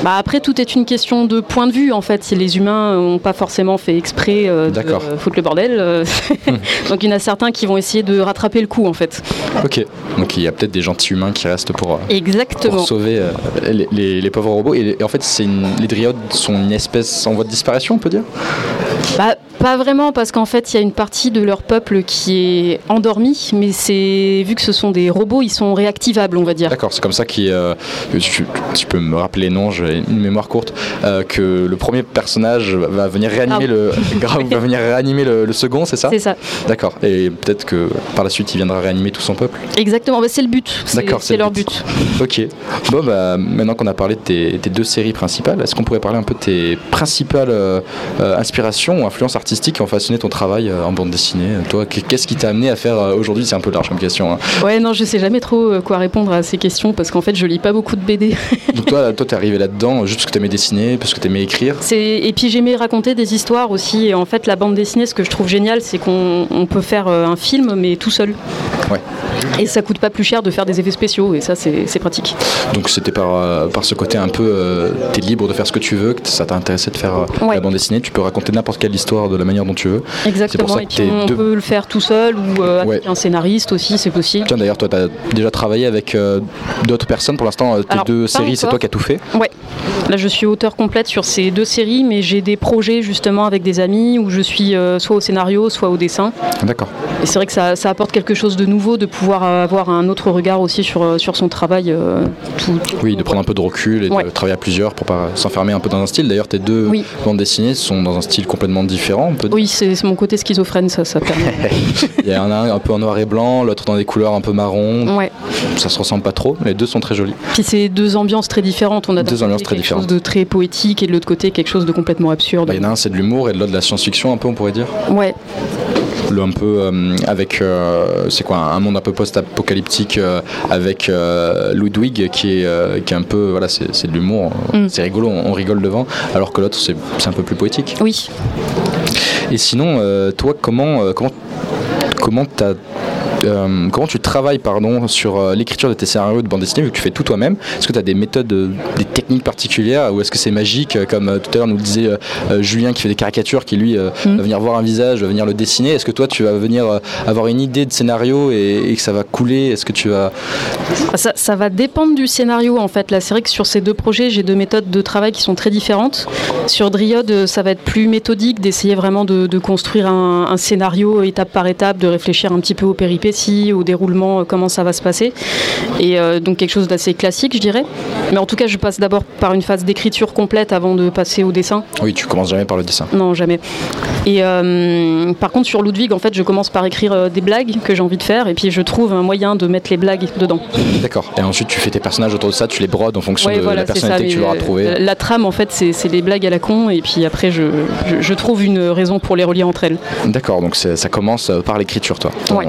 Bah, après, tout est une question de point de vue. En fait, si les humains n'ont pas forcément fait exprès euh, de euh, foutre le bordel, euh, donc il y en a certains qui vont essayer de rattraper le coup, en fait. ok donc il y a peut-être des gentils humains qui restent pour euh, Exactement. pour sauver les, les- les pauvres robots et, et en fait c'est les dryodes sont une espèce en voie de disparition on peut dire? Bah, pas vraiment, parce qu'en fait, il y a une partie de leur peuple qui est endormie, mais c'est vu que ce sont des robots, ils sont réactivables, on va dire. D'accord, c'est comme ça qui euh, que tu, tu peux me rappeler non, j'ai une mémoire courte euh, que le premier personnage va venir réanimer Ah. le va venir réanimer le, le second, c'est ça C'est ça, D'accord. Et peut-être que par la suite il viendra réanimer tout son peuple. exactement. Bah, c'est le but. C'est- D'accord, c'est le leur but. Ok. Bon bah maintenant qu'on a parlé de tes, tes deux séries principales, est-ce qu'on pourrait parler un peu de tes principales euh, euh, inspirations ou influences artistiques qui ont façonné ton travail euh, en bande dessinée Toi, qu'est-ce qui t'a amené à faire euh, aujourd'hui C'est un peu large comme question. hein. Ouais, non, je sais jamais trop euh, quoi répondre à ces questions parce qu'en fait, je lis pas beaucoup de BD. Donc toi, toi, t'es arrivé là-dedans juste parce que t'aimais dessiner, parce que t'aimais écrire. C'est- Et puis j'aimais raconter des histoires aussi. Et en fait, la bande dessinée, ce que je trouve génial, c'est qu'on on peut faire un film, mais tout seul. Ouais. Et ça coûte pas plus cher de faire des effets spéciaux, et ça, c'est c'est pratique. Donc c'était par, euh, par ce côté un peu, euh, t'es libre de faire ce que tu veux, que ça t'a intéressé de faire euh, Ouais. la bande dessinée, tu peux raconter n'importe quelle histoire de la manière dont tu veux. Exactement. Ça Et puis on deux- peut le faire tout seul ou euh, avec Ouais. un scénariste aussi, c'est possible. Tiens d'ailleurs toi t'as déjà travaillé avec euh, d'autres personnes pour l'instant, euh, tes Alors, deux séries c'est toi qui as tout fait Ouais. Là, je suis auteur complète sur ces deux séries, mais j'ai des projets justement avec des amis où je suis euh, soit au scénario, soit au dessin. D'accord. Et c'est vrai que ça, ça apporte quelque chose de nouveau de pouvoir avoir un autre regard aussi sur, sur son travail. tout- tout- Oui, de prendre un peu de recul et Ouais. de travailler à plusieurs pour pas s'enfermer un peu dans un style. D'ailleurs tes deux Oui. bandes dessinées sont dans un style complètement différent. On peut dire. Oui, c'est mon côté schizophrène, ça, ça permet. Il y en a un un peu en noir et blanc, l'autre dans des couleurs un peu marron. ouais. Ça se ressemble pas trop, mais les deux sont très jolis. Puis c'est deux ambiances très différentes. On a Deux côté ambiances très quelque différentes. chose de très poétique et de l'autre côté quelque chose de complètement absurde. Bah, Il y en a un c'est de l'humour et de l'autre de la science-fiction un peu on pourrait dire. Ouais. Le un peu euh, avec euh, c'est quoi un monde un peu post-apocalyptique euh, avec Ludwig qui est qui est un peu voilà c'est c'est de l'humour, Mm. c'est rigolo, on, on rigole devant, alors que l'autre c'est c'est un peu plus poétique. Oui. Et sinon, toi, comment, comment, comment, t'as, euh, comment tu travailles pardon, sur euh, l'écriture de tes scénarios de bande dessinée, vu que tu fais tout toi-même? Est-ce que tu as des méthodes, euh, des techniques particulières, ou est-ce que c'est magique, comme tout à l'heure nous le disait Julien qui fait des caricatures, qui lui Mm. va venir voir un visage, va venir le dessiner? Est-ce que toi, tu vas venir avoir une idée de scénario et, et que ça va couler? Est-ce que tu vas... Ça, ça va dépendre du scénario en fait. Là, c'est vrai que sur ces deux projets, j'ai deux méthodes de travail qui sont très différentes. Sur Dryode, euh, ça va être plus méthodique, d'essayer vraiment de, de construire un, un scénario étape par étape, de réfléchir un petit peu aux péripéties, au déroulement, euh, comment ça va se passer. Et euh, donc quelque chose d'assez classique, je dirais. Mais en tout cas, je passe d'abord par une phase d'écriture complète avant de passer au dessin. Oui, tu commences jamais par le dessin. Non, jamais. Et euh, par contre, sur Ludwig, en fait, je commence par écrire des blagues que j'ai envie de faire, et puis je trouve un moyen de mettre les blagues dedans. D'accord. Et ensuite, tu fais tes personnages autour de ça, tu les brodes en fonction Ouais, de voilà, la personnalité ça, que tu mais, leur as euh, trouvée. La, la trame, en fait, c'est les blagues à la con, et puis après, je, je- je trouve une raison pour les relier entre elles. D'accord, donc ça commence par l'écriture, toi, Ouais.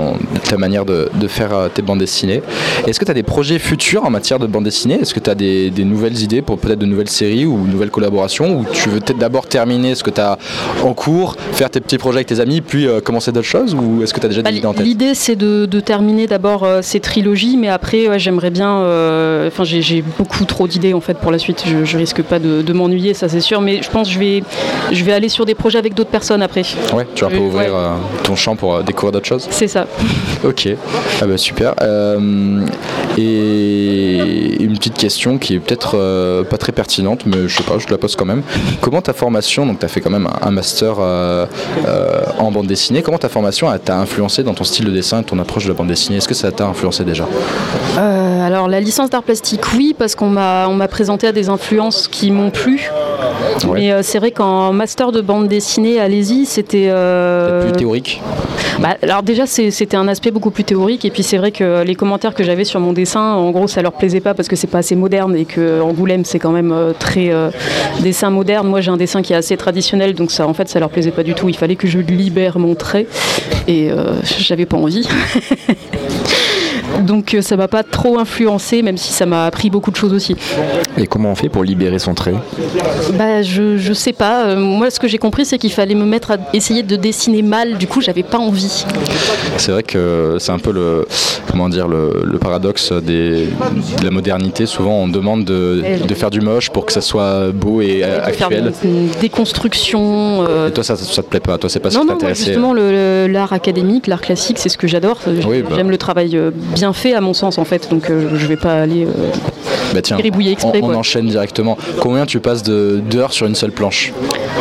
Ta manière de, de faire euh, tes bandes dessinées. Est-ce que tu as des projets futurs en matière de bande dessinée Est-ce que tu as des, des nouvelles idées pour peut-être de nouvelles séries ou nouvelles collaborations? Ou tu veux peut-être d'abord terminer ce que tu as en cours, faire tes petits projets avec tes amis, puis euh, commencer d'autres choses? Ou est-ce que tu as déjà Bah, des idées en tête? L'idée, c'est de, de terminer d'abord euh, ces trilogies, mais après, ouais, j'aimerais bien. Enfin, j'ai j'ai beaucoup trop d'idées en fait pour la suite. Je, je risque pas de, de m'ennuyer, ça c'est sûr, mais je pense que je vais, je vais aller sur des projets avec d'autres personnes après. Ouais, tu vas un peu ouvrir ouais. ton champ pour découvrir d'autres choses? C'est ça. Ok, ah bah super. Euh, et une petite question qui est peut-être euh, pas très pertinente, mais je sais pas, je te la pose quand même. Comment ta formation, donc tu as fait quand même un, un master euh, en bande dessinée, comment ta formation t'a influencé dans ton style de dessin et ton approche de la bande dessinée? Est-ce que ça t'a influencé déjà? Alors la licence d'art plastique, oui, parce qu'on m'a on m'a présenté à des influences qui m'ont plu. Ouais. Mais c'est vrai qu'en master de bande dessinée, allez-y, c'était. Plus théorique? Bah, alors déjà c'est- c'était un aspect beaucoup plus théorique et puis c'est vrai que les commentaires que j'avais sur mon dessin, en gros ça leur plaisait pas parce que c'est pas assez moderne et que Angoulême c'est quand même euh, très euh, dessin moderne. Moi j'ai un dessin qui est assez traditionnel donc ça en fait ça leur plaisait pas du tout. Il fallait que je libère mon trait et euh, j'avais pas envie. Donc euh, ça m'a pas trop influencé, même si ça m'a appris beaucoup de choses aussi. Et comment on fait pour libérer son trait Bah je, je sais pas. Euh, moi ce que j'ai compris c'est qu'il fallait me mettre à essayer de dessiner mal. Du coup j'avais pas envie. C'est vrai que c'est un peu le, comment dire, le, le paradoxe des, de la modernité. Souvent on demande de, de faire du moche pour que ça soit beau et euh, faire actuel. une, une déconstruction. euh, Et toi ça, ça te plaît pas Toi c'est pas ce qui t'intéressait justement, l'art académique, l'art classique, c'est ce que j'adore. Oui, bah. J'aime le travail euh, bien fait, à mon sens, en fait. Donc, euh, je vais pas aller. euh, Bah tiens, exprès, on, enchaîne directement. Combien tu passes de- d'heures sur une seule planche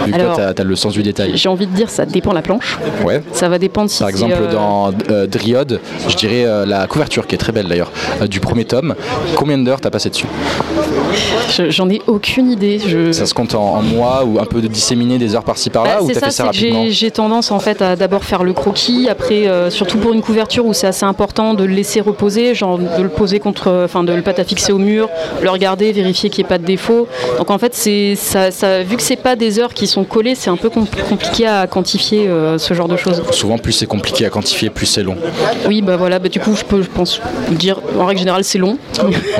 Vu que Alors, toi, t'as as le sens du détail. J'ai envie de dire, ça dépend la planche. Ouais. Ça va dépendre si Par exemple, euh, dans euh, Dryode, je dirais la couverture qui est très belle d'ailleurs, du premier tome. Combien d'heures t'as passé dessus? J'en ai aucune idée. Je... Ça se compte en, en mois ou un peu de disséminer des heures par-ci par-là Bah, ou c'est t'as ça, fait ça c'est que rapidement j'ai- tendance en fait à d'abord faire le croquis, après euh, surtout pour une couverture où c'est assez important de le laisser reposer, genre de le poser contre, enfin de le pas fixer au mur, le regarder, vérifier qu'il n'y ait pas de défaut. Donc en fait c'est ça, ça- vu que c'est pas des heures qui sont collées, c'est un peu com- compliqué à quantifier euh, ce genre de choses. Souvent, plus c'est compliqué à quantifier, plus c'est long. Oui bah voilà, bah, du coup je peux je pense dire en règle générale c'est long.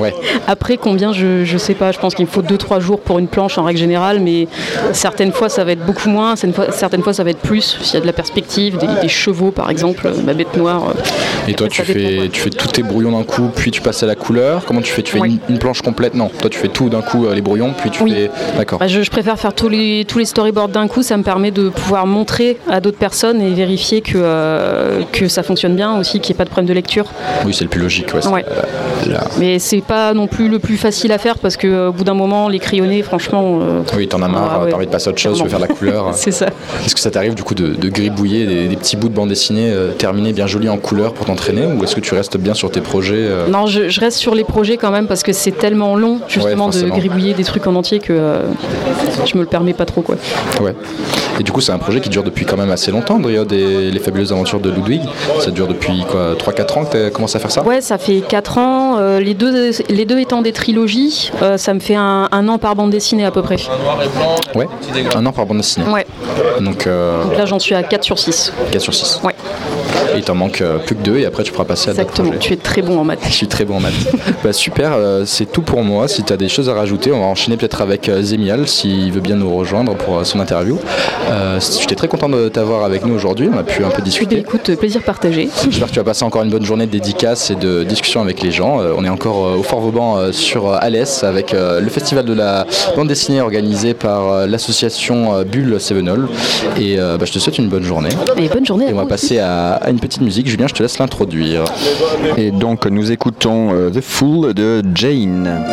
Ouais. Après combien je, je sais pas, je pense qu'il me faut 2-3 jours pour une planche en règle générale, mais certaines fois ça va être beaucoup moins, certaines fois, ça va être plus, s'il y a de la perspective, des, des chevaux par exemple, ma bête noire. euh, Et toi, tu fais, tu fais tous tes brouillons d'un coup, puis tu passes à la couleur. Comment tu fais? Tu fais une, une planche complète? Non, toi tu fais tout d'un coup, euh, les brouillons, puis tu Oui. fais. D'accord. Bah, je, je préfère faire tous les, tous les storyboards d'un coup, ça me permet de pouvoir montrer à d'autres personnes et vérifier que, euh, que ça fonctionne bien aussi, qu'il n'y ait pas de problème de lecture. Oui, c'est le plus logique. Ouais, Ouais. la- Mais c'est pas non plus le plus facile à faire parce qu'au bout d'un moment, les crayonnés, franchement. euh, Oui, t'en as marre, Ah ouais. t'as envie de passer à autre chose, tu veux faire la couleur. c'est ça. Est-ce que ça t'arrive du coup de, de gribouiller des, des petits bouts de bande dessinée euh, terminés bien jolis en couleur pour t'entraîner ou est-ce que tu restes bien sur tes projets euh, Non, je, je reste sur les projets quand même parce que c'est tellement long justement Ouais, de gribouiller des trucs en entier que euh, je me le permets pas trop quoi. Ouais. Et du coup, c'est un projet qui dure depuis quand même assez longtemps, Dryode et les fabuleuses aventures de Ludwig. Ça dure depuis quoi 3-4 ans que tu as commencé à faire ça? Ouais, ça fait 4 ans, euh, les, deux, les deux étant des trilogies. Euh, ça me fait un, un an par bande dessinée à peu près. Ouais, un an par bande dessinée. Ouais. Donc, euh, Donc là, j'en suis à 4 sur 6. 4 sur 6. Ouais. Il t'en manque euh, plus que 2 et après tu pourras passer à d'autres Exactement. Tu es très bon en maths. Je suis très bon en maths. bah, super, euh, c'est tout pour moi. Si tu as des choses à rajouter, on va enchaîner peut-être avec euh, Zemial s'il veut bien nous rejoindre pour son interview. Euh, J'étais très content de t'avoir avec nous aujourd'hui. On a pu un peu Eh bien, discuter. écoute, plaisir partagé. J'espère que tu vas passer encore une bonne journée de dédicaces et de discussion avec les gens. Euh, on est encore euh, au Fort Vauban sur Alès avec le festival de la bande dessinée organisé par l'association Bulle Sevenol. Et bah, je te souhaite une bonne journée. Et bonne journée à on va passer à, à une petite musique. Julien, je te laisse l'introduire. Et donc nous écoutons euh, The Fool de Jane.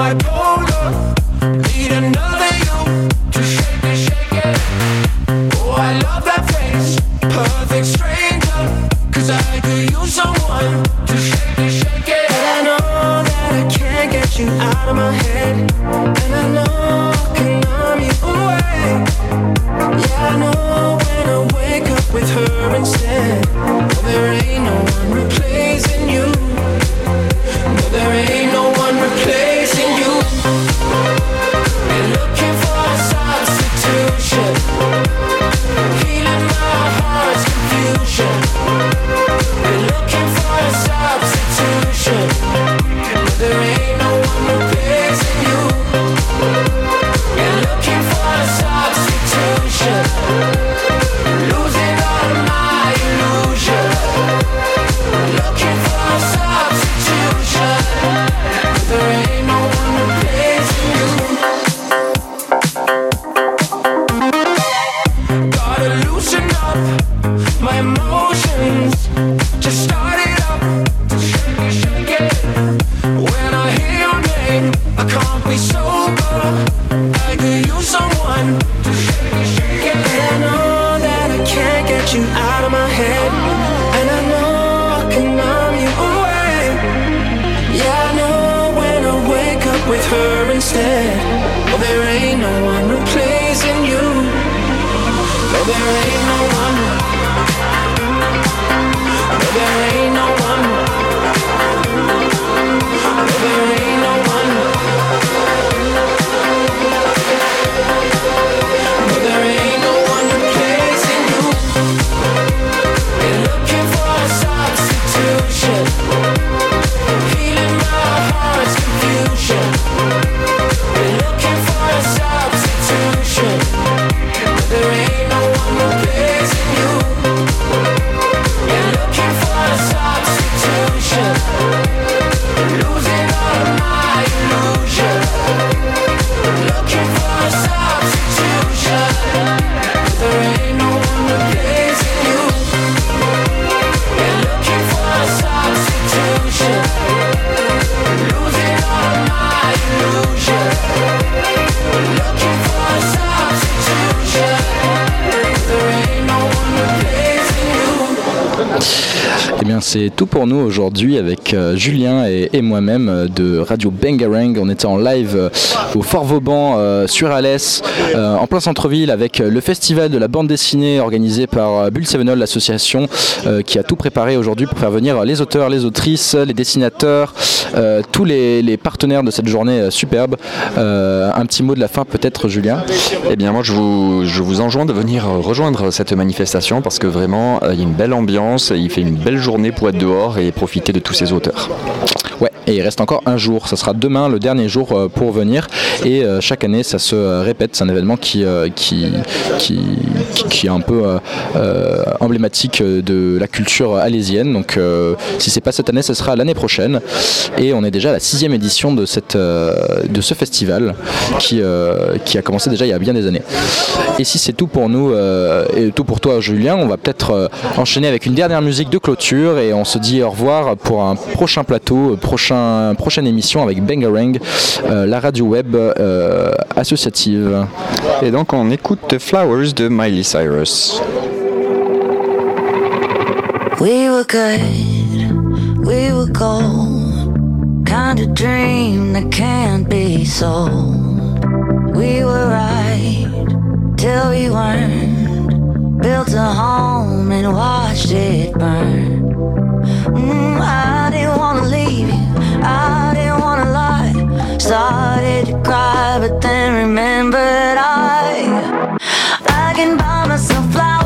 my tout pour nous aujourd'hui avec euh, Julien et, moi-même euh, de Radio Bangarang. On était en live euh, au Fort Vauban sur Alès, en plein centre-ville, avec le festival de la bande dessinée organisé par Bull Sevenol, l'association qui a tout préparé aujourd'hui pour faire venir les auteurs, les autrices, les dessinateurs, tous les, partenaires de cette journée superbe. Un petit mot de la fin, peut-être, Julien? Eh bien, moi, je vous, je vous enjoins de venir rejoindre cette manifestation parce que vraiment, il y a une belle ambiance, il fait une belle journée pour être dehors et profiter de tous ces auteurs. Ouais, et il reste encore un jour. Ça sera demain, le dernier jour euh, pour venir. Et euh, chaque année, ça se euh, répète. C'est un événement qui, qui, qui, est un peu emblématique de la culture alésienne. Donc, si c'est pas cette année, ce sera l'année prochaine. Et on est déjà à la sixième édition de, cette, de ce festival qui, qui a commencé déjà il y a bien des années. Et si c'est tout pour nous et tout pour toi, Julien, on va peut-être enchaîner avec une dernière musique de clôture et on se dit au revoir pour un prochain plateau, prochain, prochaine émission avec Bangarang, euh, la radio web euh, associative. Et donc, on écoute Flowers de Miley Cyrus. We were good, we were gold. Kind of dream that can't be sold. We were right till we weren't. Built a home and watched it burn. Mm, I didn't wanna leave you, I didn't wanna lie. Started to cry, but then remembered I, I can buy myself flowers.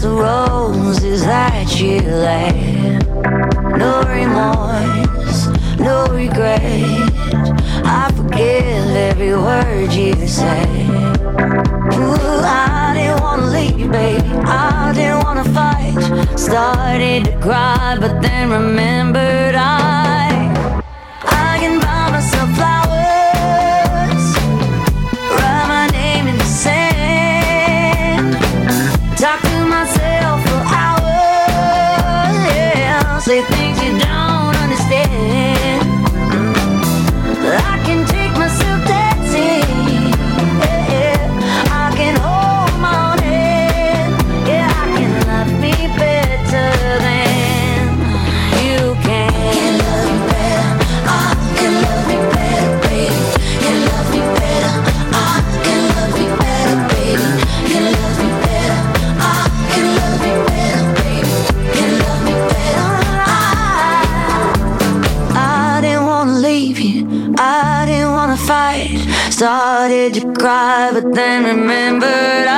The roses that you laid. No remorse, no regret. I forgive every word you say. Ooh, I didn't wanna leave, baby. I didn't wanna fight. Started to cry, but then remembered. I cry, but then remembered.